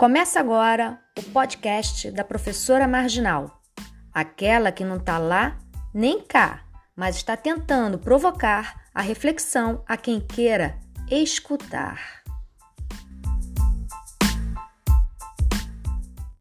Começa agora o podcast da professora Marginal, aquela que não está lá nem cá, mas está tentando provocar a reflexão a quem queira escutar.